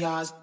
millions.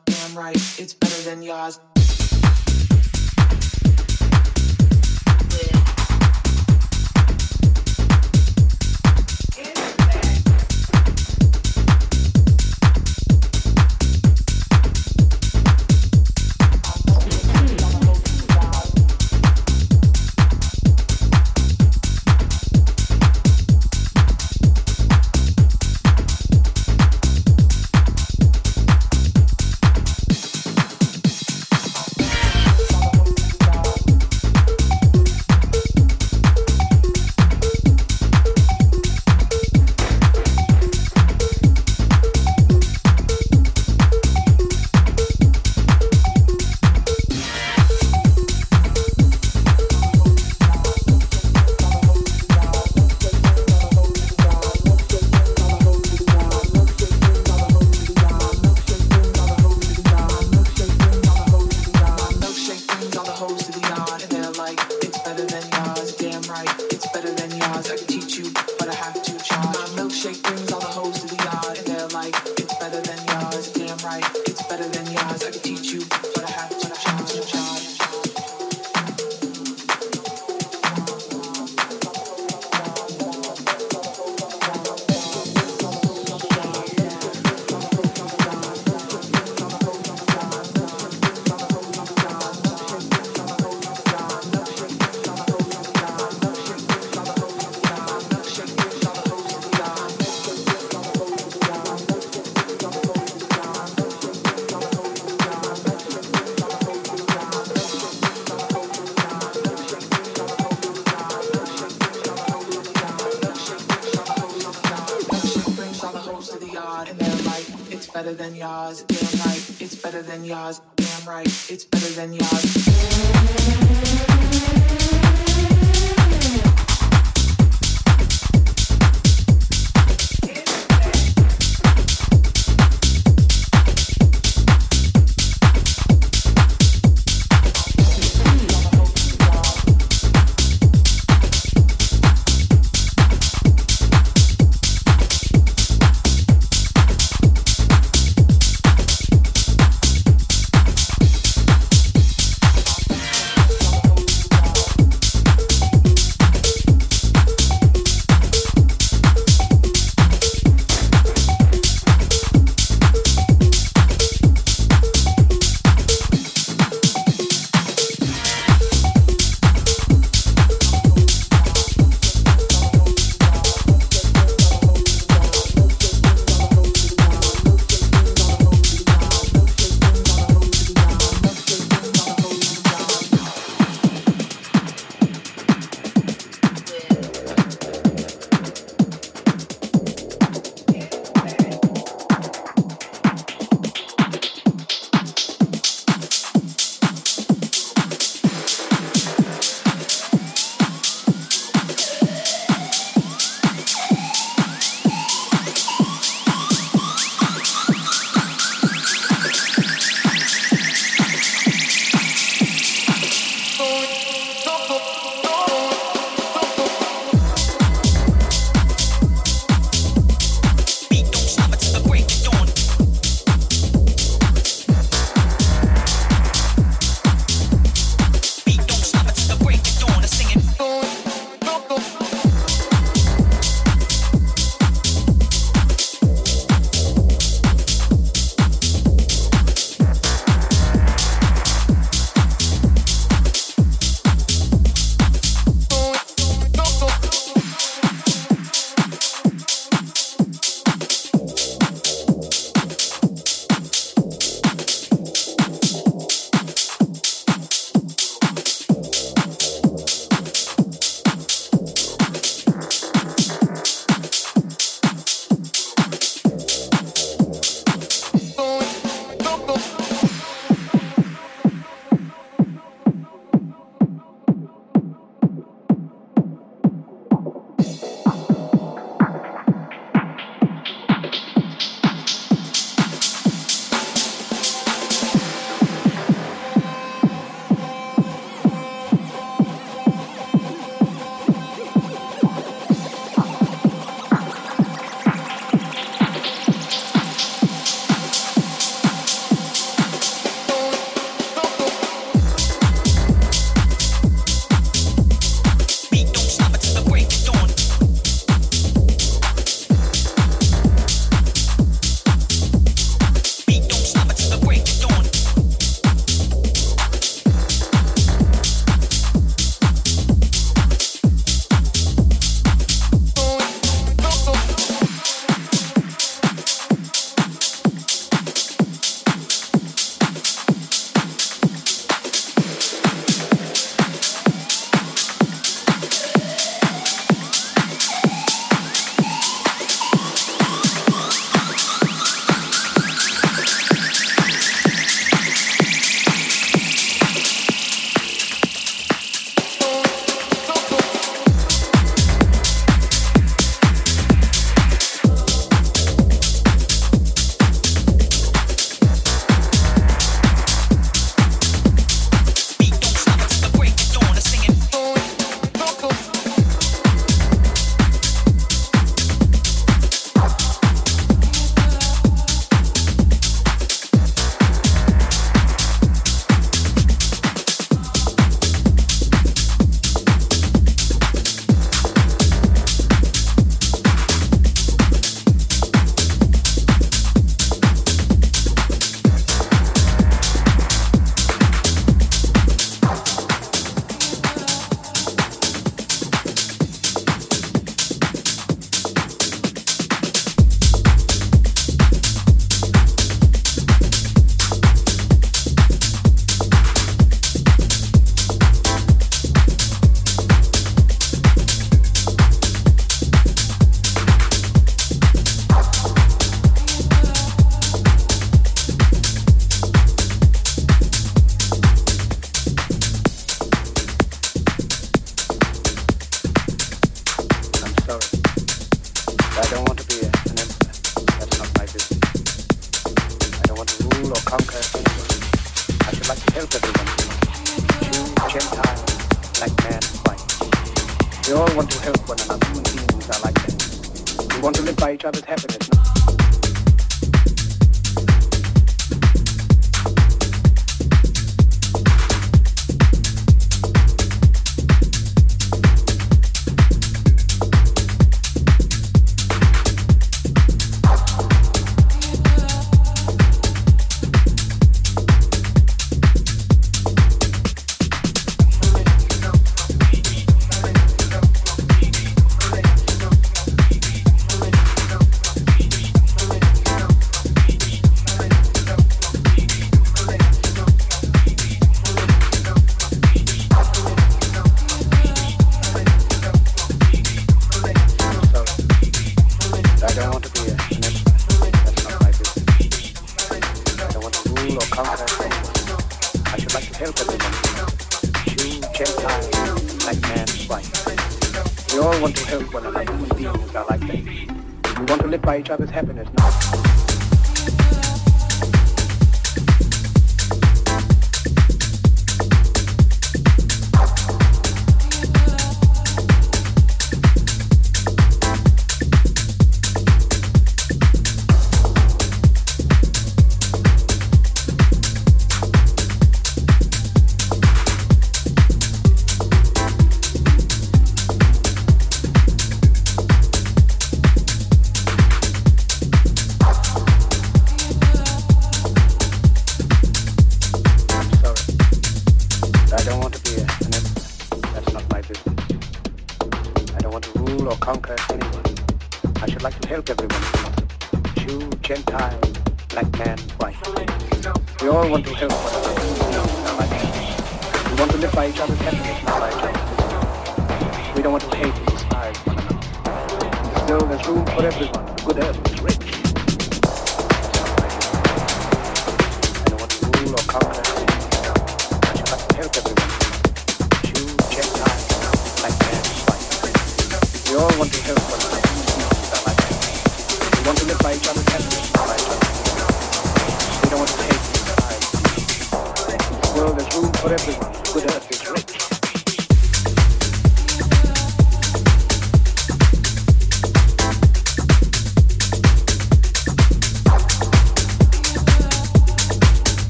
We all want to help one another human beings are like that. We want to live by each other's happiness, not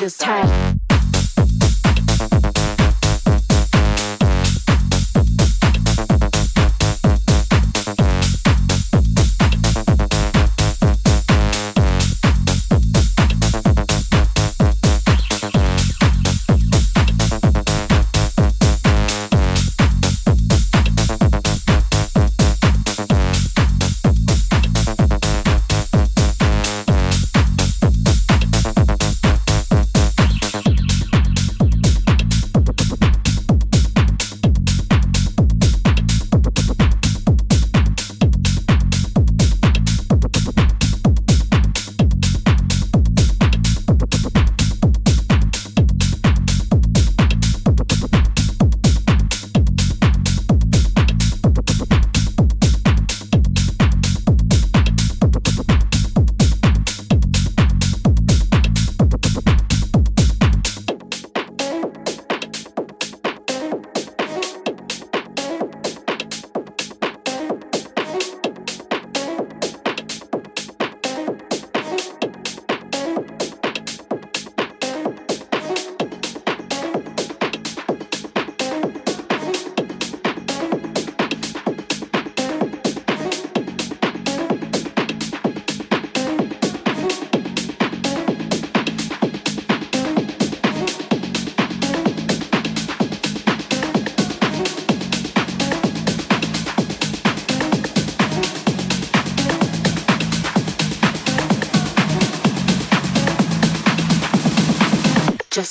just feels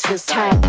tight. just